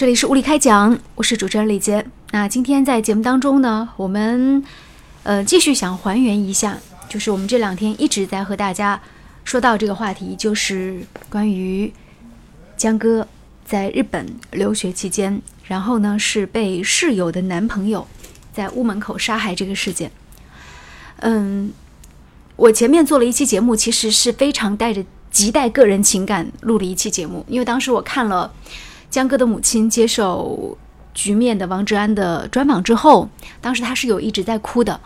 这里是物理开讲，我是主持人李杰。那今天在节目当中呢，我们呃继续想还原一下，就是我们这两天一直在和大家说到这个话题，就是关于江歌在日本留学期间，然后呢是被室友的男朋友在屋门口杀害这个事件。嗯，我前面做了一期节目，其实是非常带着极带个人情感录了一期节目，因为当时我看了。江歌的母亲接受《局面》的王志安的专访之后，当时他是有一直在哭的，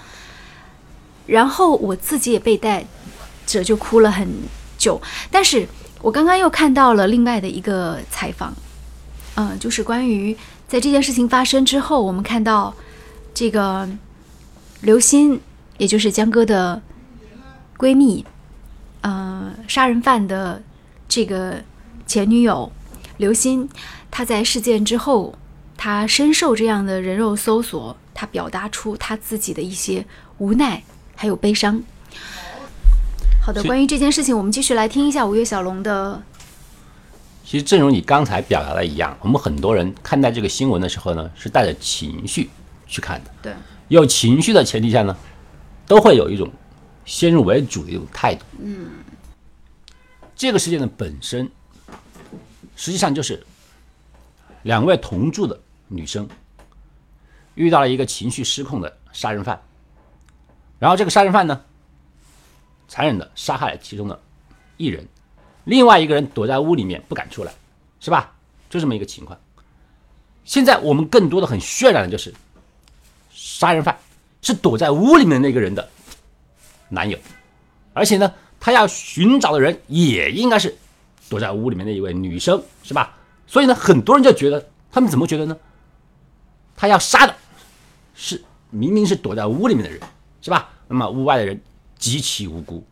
然后我自己也被带着就哭了很久。但是我刚刚又看到了另外的一个采访，嗯，就是关于在这件事情发生之后，我们看到这个刘鑫，也就是江歌的闺蜜，呃，杀人犯的这个前女友。刘鑫，他在事件之后，他深受这样的人肉搜索，他表达出他自己的一些无奈还有悲伤。好的，关于这件事情，我们继续来听一下五月小龙的。其实，正如你刚才表达的一样，我们很多人看待这个新闻的时候呢，是带着情绪去看的。对，有情绪的前提下呢，都会有一种先入为主的一种态度。嗯，这个事件的本身。实际上就是两位同住的女生遇到了一个情绪失控的杀人犯，然后这个杀人犯呢，残忍的杀害了其中的一人，另外一个人躲在屋里面不敢出来，是吧？就这么一个情况。现在我们更多的很渲染的就是杀人犯是躲在屋里面那个人的男友，而且呢，他要寻找的人也应该是。躲在屋里面的一位女生，是吧？所以呢，很多人就觉得，他们怎么觉得呢？他要杀的是明明是躲在屋里面的人，是吧？那么屋外的人极其无辜。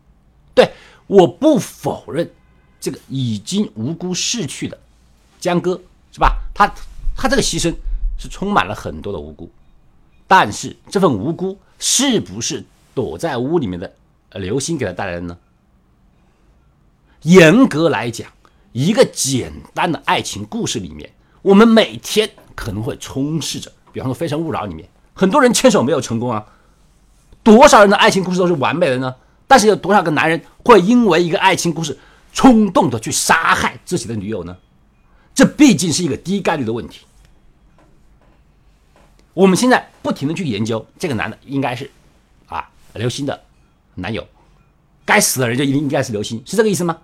对，我不否认这个已经无辜逝去的江哥，是吧？他他这个牺牲是充满了很多的无辜，但是这份无辜是不是躲在屋里面的刘星给他带来的呢？严格来讲，一个简单的爱情故事里面，我们每天可能会充斥着，比方说《非诚勿扰》里面，很多人牵手没有成功啊，多少人的爱情故事都是完美的呢？但是有多少个男人会因为一个爱情故事冲动的去杀害自己的女友呢？这毕竟是一个低概率的问题。我们现在不停的去研究这个男的应该是啊刘星的男友，该死的人就一定应该是刘星，是这个意思吗？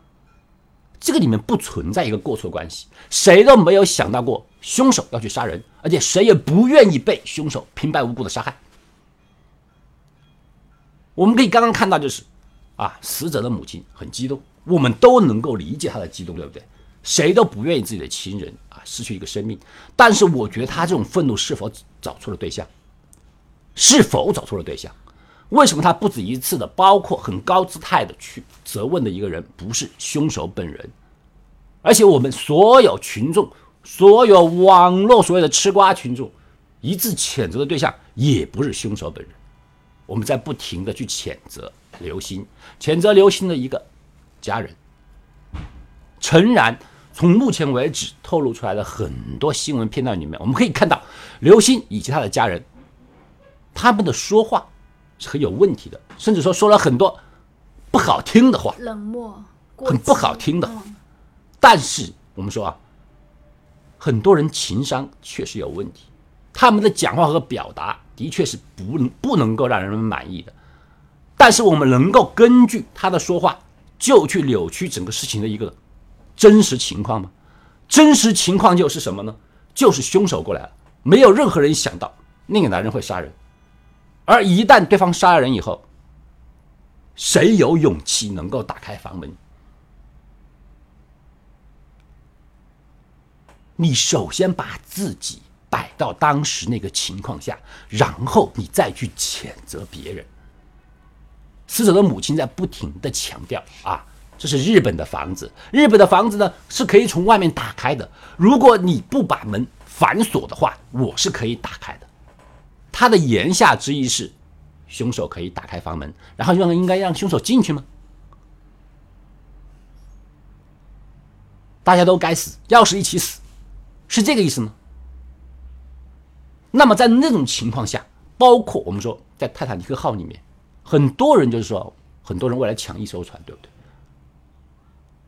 这个里面不存在一个过错关系，谁都没有想到过凶手要去杀人，而且谁也不愿意被凶手平白无故的杀害。我们可以刚刚看到，就是啊，死者的母亲很激动，我们都能够理解她的激动，对不对？谁都不愿意自己的亲人啊失去一个生命。但是我觉得他这种愤怒是否找错了对象？是否找错了对象？为什么他不止一次的，包括很高姿态的去责问的一个人不是凶手本人，而且我们所有群众、所有网络所有的吃瓜群众一致谴责的对象也不是凶手本人，我们在不停的去谴责刘鑫，谴责刘鑫的一个家人。诚然，从目前为止透露出来的很多新闻片段里面，我们可以看到刘鑫以及他的家人，他们的说话。是很有问题的，甚至说说了很多不好听的话，冷漠，很不好听的。但是我们说啊，很多人情商确实有问题，他们的讲话和表达的确是不不能够让人们满意的。但是我们能够根据他的说话就去扭曲整个事情的一个真实情况吗？真实情况就是什么呢？就是凶手过来了，没有任何人想到那个男人会杀人。而一旦对方杀了人以后，谁有勇气能够打开房门？你首先把自己摆到当时那个情况下，然后你再去谴责别人。死者的母亲在不停的强调啊，这是日本的房子，日本的房子呢是可以从外面打开的。如果你不把门反锁的话，我是可以打开的。他的言下之意是，凶手可以打开房门，然后让应该让凶手进去吗？大家都该死，要死一起死，是这个意思吗？那么在那种情况下，包括我们说在泰坦尼克号里面，很多人就是说，很多人为了抢一艘船，对不对？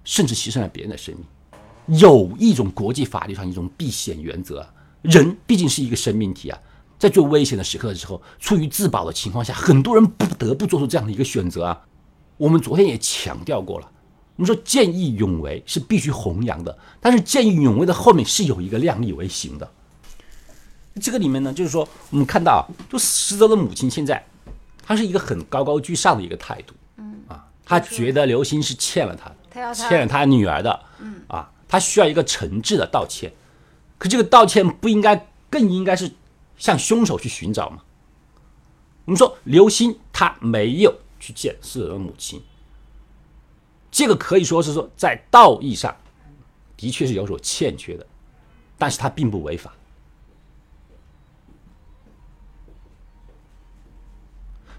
甚至牺牲了别人的生命。有一种国际法律上一种避险原则，人毕竟是一个生命体啊，在最危险的时刻的时候，出于自保的情况下，很多人不得不做出这样的一个选择啊。我们昨天也强调过了，我们说见义勇为是必须弘扬的，但是见义勇为的后面是有一个量力为行的。这个里面呢，就是说我们看到，就石泽的母亲现在，她是一个很高高居上的一个态度，嗯啊，她觉得刘星是欠了她，欠了她女儿的，嗯啊，她需要一个诚挚的道歉，可这个道歉不应该更应该是向凶手去寻找吗？我们说刘星他没有去见死者的母亲，这个可以说是说在道义上的确是有所欠缺的，但是他并不违法。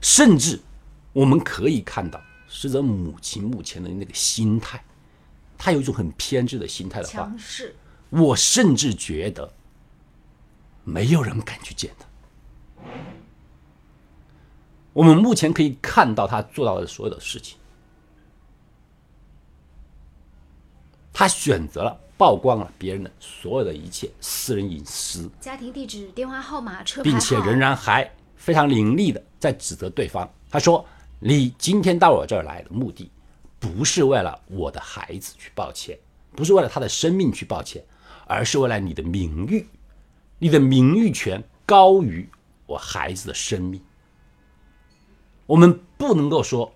甚至我们可以看到，死者母亲目前的那个心态，她有一种很偏执的心态的话，我甚至觉得没有人敢去见他。我们目前可以看到他做到的所有的事情，他选择了曝光了别人的所有的一切私人隐私，家庭地址、电话号码、车牌，并且仍然还非常凌厉的在指责对方。他说：“你今天到我这儿来的目的，不是为了我的孩子去抱歉，不是为了他的生命去抱歉，而是为了你的名誉。你的名誉权高于我孩子的生命。我们不能够说，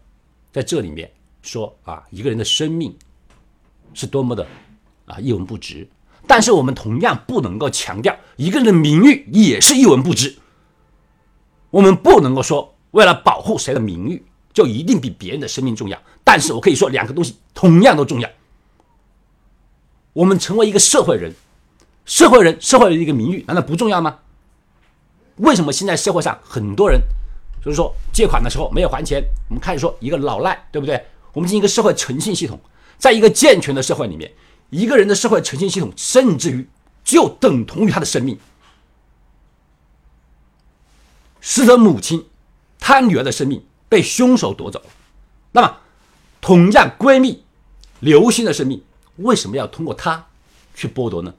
在这里面说啊，一个人的生命是多么的啊一文不值，但是我们同样不能够强调一个人的名誉也是一文不值。我们不能够说为了保护谁的名誉就一定比别人的生命重要，但是我可以说两个东西同样都重要。我们成为一个社会人，社会人社会人的一个名誉难道不重要吗？为什么现在社会上很多人就是说借款的时候没有还钱，我们开始说一个老赖，对不对？我们进行一个社会诚信系统，在一个健全的社会里面，一个人的社会诚信系统甚至于就等同于他的生命。死者母亲，她女儿的生命被凶手夺走。那么，同样闺蜜刘星的生命，为什么要通过她去剥夺呢？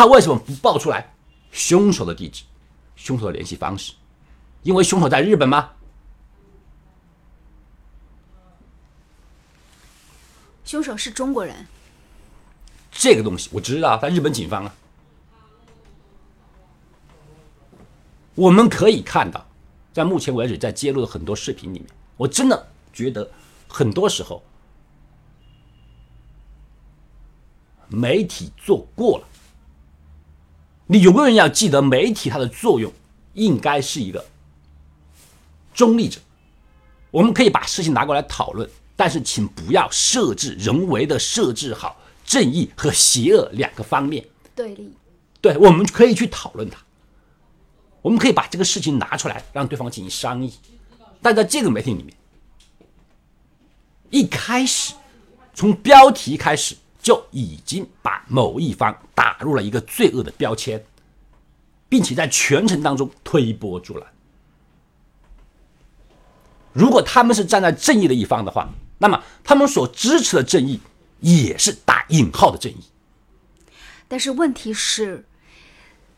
她为什么不报出来凶手的地址、凶手的联系方式？因为凶手在日本吗？凶手是中国人，这个东西我知道，在日本警方啊。我们可以看到，在目前为止，在揭露的很多视频里面，我真的觉得很多时候媒体做过了。你永远要记得，媒体它的作用应该是一个中立者。我们可以把事情拿过来讨论，但是请不要设置人为的设置好正义和邪恶两个方面对立。对，我们可以去讨论它。我们可以把这个事情拿出来，让对方进行商议。但在这个媒体里面，一开始从标题开始就已经把某一方打入了一个罪恶的标签，并且在全程当中推波助澜。如果他们是站在正义的一方的话，那么他们所支持的正义也是打引号的正义。但是问题是。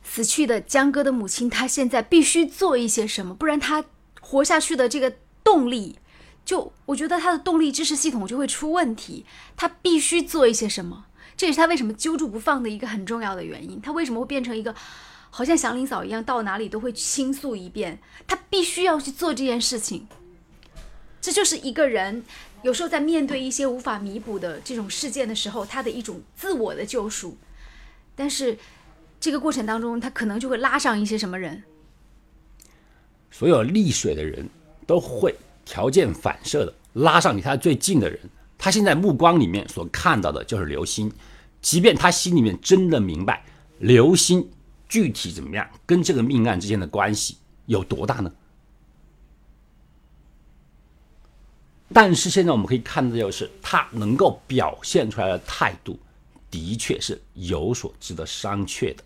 死去的江哥的母亲，她现在必须做一些什么，不然她活下去的这个动力，就我觉得他的动力支持系统就会出问题。他必须做一些什么，这也是他为什么揪住不放的一个很重要的原因。他为什么会变成一个好像祥林嫂一样，到哪里都会倾诉一遍？他必须要去做这件事情。这就是一个人有时候在面对一些无法弥补的这种事件的时候，他的一种自我的救赎。但是。这个过程当中，他可能就会拉上一些什么人？所有溺水的人都会条件反射的拉上离他最近的人。他现在目光里面所看到的就是刘星，即便他心里面真的明白刘星具体怎么样，跟这个命案之间的关系有多大呢？但是现在我们可以看到的就是他能够表现出来的态度，的确是有所值得商榷的。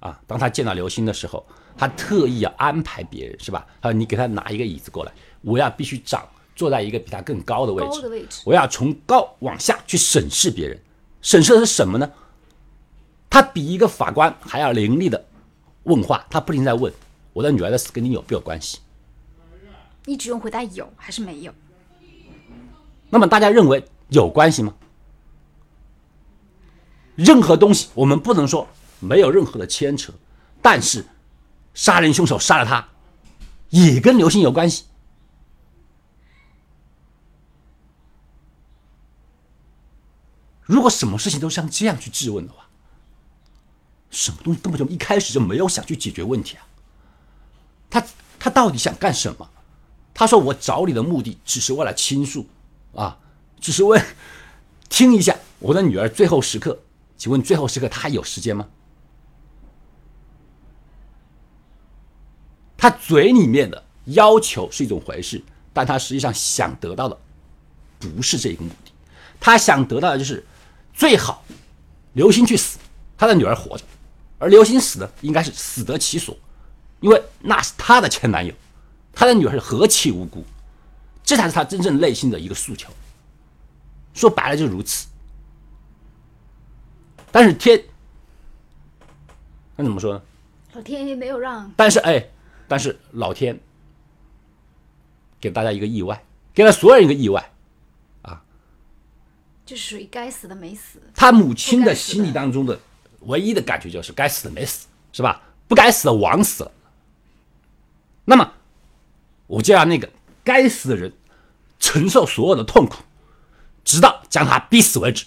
啊，当他见到刘星的时候，他特意要安排别人，是吧？啊，你给他拿一个椅子过来，我要必须长坐在一个比他更高的位置，高的位置我要从高往下去审视别人，审视的是什么呢？他比一个法官还要凌厉的问话，他不停在问我的女儿的死跟你有没有关系？你只用回答有还是没有。那么大家认为有关系吗？任何东西我们不能说没有任何的牵扯，但是杀人凶手杀了他，也跟刘星有关系。如果什么事情都像这样去质问的话，什么东西根本就一开始就没有想去解决问题啊？他他到底想干什么？他说我找你的目的只是为了倾诉，啊，只是为听一下我的女儿最后时刻。请问最后时刻他还有时间吗？他嘴里面的要求是一种回事，但他实际上想得到的不是这个目的，他想得到的就是最好刘星去死，他的女儿活着，而刘星死的应该是死得其所，因为那是他的前男友，他的女儿何其无辜，这才是他真正内心的一个诉求。说白了就如此。但是天，那怎么说呢？老天爷没有让，但是哎，但是老天给大家一个意外，给了所有人一个意外。这属于该死的没死。他母亲的心里当中的唯一的感觉就是该死的没死，是吧？不该死的枉死了。那么，我就让那个该死的人承受所有的痛苦，直到将他逼死为止。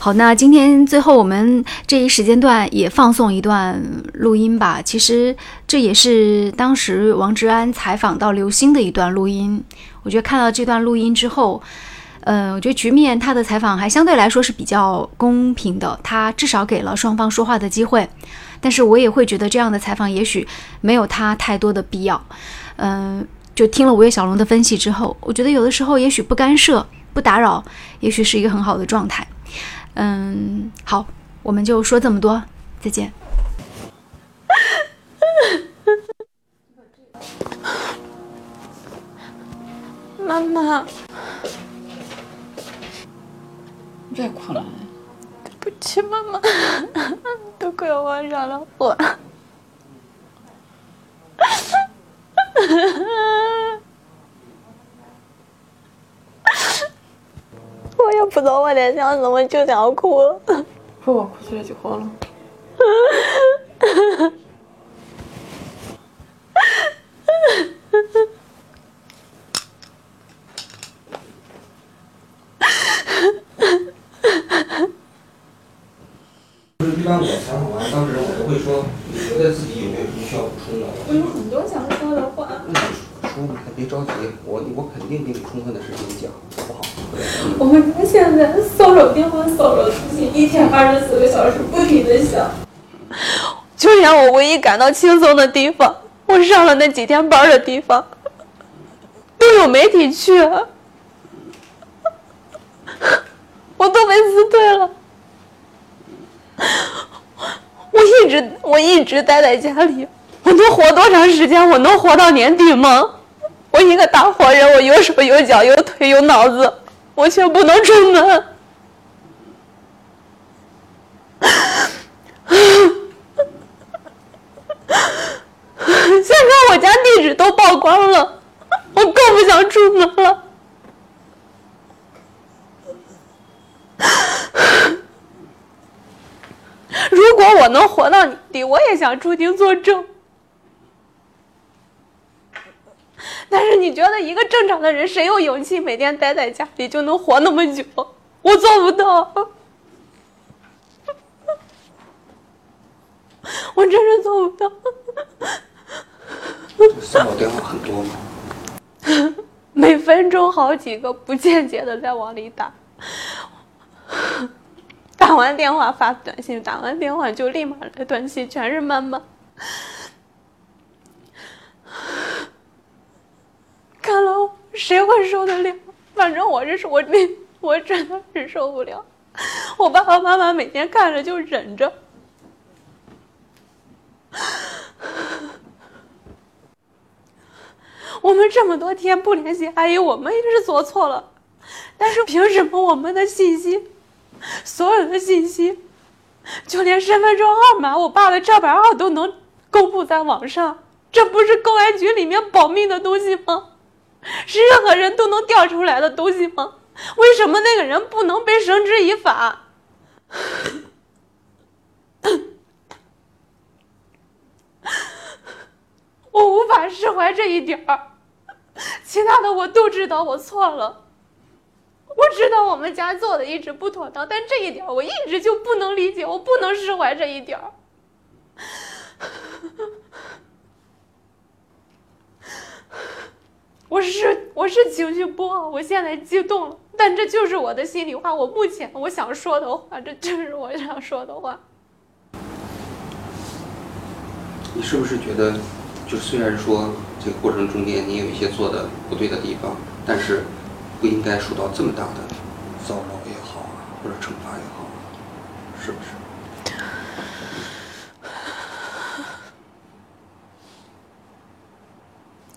好，那今天最后我们这一时间段也放送一段录音吧。其实这也是当时王志安采访到刘星的一段录音。我觉得看到这段录音之后，呃，我觉得局面他的采访还相对来说是比较公平的，他至少给了双方说话的机会。但是我也会觉得这样的采访也许没有他太多的必要。嗯、就听了五月小龙的分析之后，我觉得有的时候也许不干涉、不打扰，也许是一个很好的状态。嗯，好，我们就说这么多，再见。妈妈，别哭了，对不起，妈妈，都怪我惹了祸。我 也不知道我在想什么，就想哭。说我哭出来就好了。就是一般我采访完当事人，我都会说，你觉得自己有没有什么需要补充的？我有很多想说的话。那你说吧，别着急，我我肯定给你充分的时间讲，好不好？我们家现在骚扰电话、骚扰通信，一天二十四个小时不停的响。就连我唯一感到轻松的地方，我上了那几天班的地方，都有媒体去，我都被辞退了。我一我一直待在家里，我能活多长时间？我能活到年底吗？我一个大活人，我有手有脚有腿有脑子，我却不能出门。现在我家地址都曝光了，我更不想出门了。如果我能活到你底，我也想出庭作证。但是你觉得一个正常的人，谁有勇气每天待在家里就能活那么久？我做不到，我真是做不到。骚扰电话很多吗？每分钟好几个不间接的在往里打，打完电话发短信，打完电话就立马来短信，全是妈妈。看了谁会受得了？反正我是我那我真的是受不了。我爸爸妈妈每天看着就忍着。我们这么多天不联系阿姨，我们也是做错了。但是凭什么我们的信息，所有的信息，就连身份证号码、我爸的车牌号都能公布在网上？这不是公安局里面保密的东西吗？是任何人都能调出来的东西吗？为什么那个人不能被绳之以法？我无法释怀这一点儿。其他的我都知道，我错了。我知道我们家做的一直不妥当，但这一点我一直就不能理解，我不能释怀这一点。我是我是情绪不好，我现在激动了，但这就是我的心里话，我目前我想说的话，这就是我想说的话。你是不是觉得，就虽然说这个过程中间你有一些做的不对的地方，但是不应该受到这么大的骚扰也好啊，或者惩罚也好，是不是？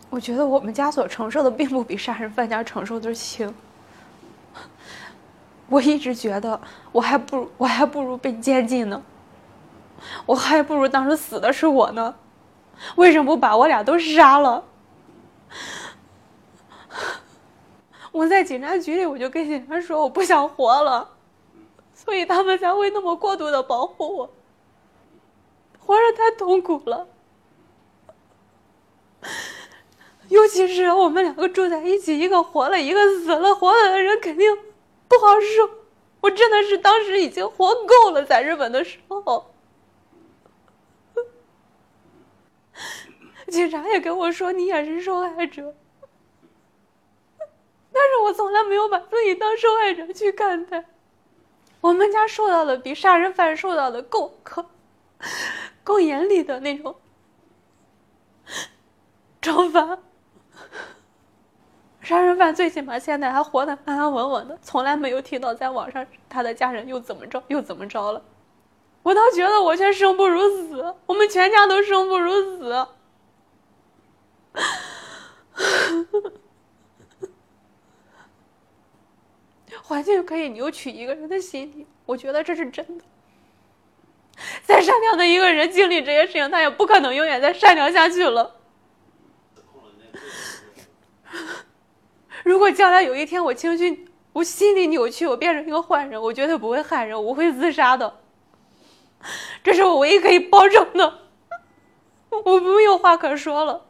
我觉得我们家所承受的并不比杀人犯家承受的轻。我一直觉得我还不如我还不如被监禁呢，我还不如当时死的是我呢，为什么不把我俩都杀了？我在警察局里，我就跟警察说我不想活了，所以他们才会那么过度的保护我。活着太痛苦了。尤其是我们两个住在一起，一个活了，一个死了，活了的人肯定不好受。我真的是当时已经活够了，在日本的时候，警察也跟我说你也是受害者，但是我从来没有把自己当受害者去看待。我们家受到的比杀人犯受到的更可更严厉的那种惩罚。杀人犯最起码现在还活得安安稳稳的，从来没有听到在网上他的家人又怎么着又怎么着了。我倒觉得我却生不如死，我们全家都生不如死。环境可以扭曲一个人的心理，我觉得这是真的。再善良的一个人经历这些事情，他也不可能永远再善良下去了。如果将来有一天我情绪、我心理扭曲，我变成一个坏人，我绝对不会害人，我会自杀的。这是我唯一可以保证的，我没有话可说了。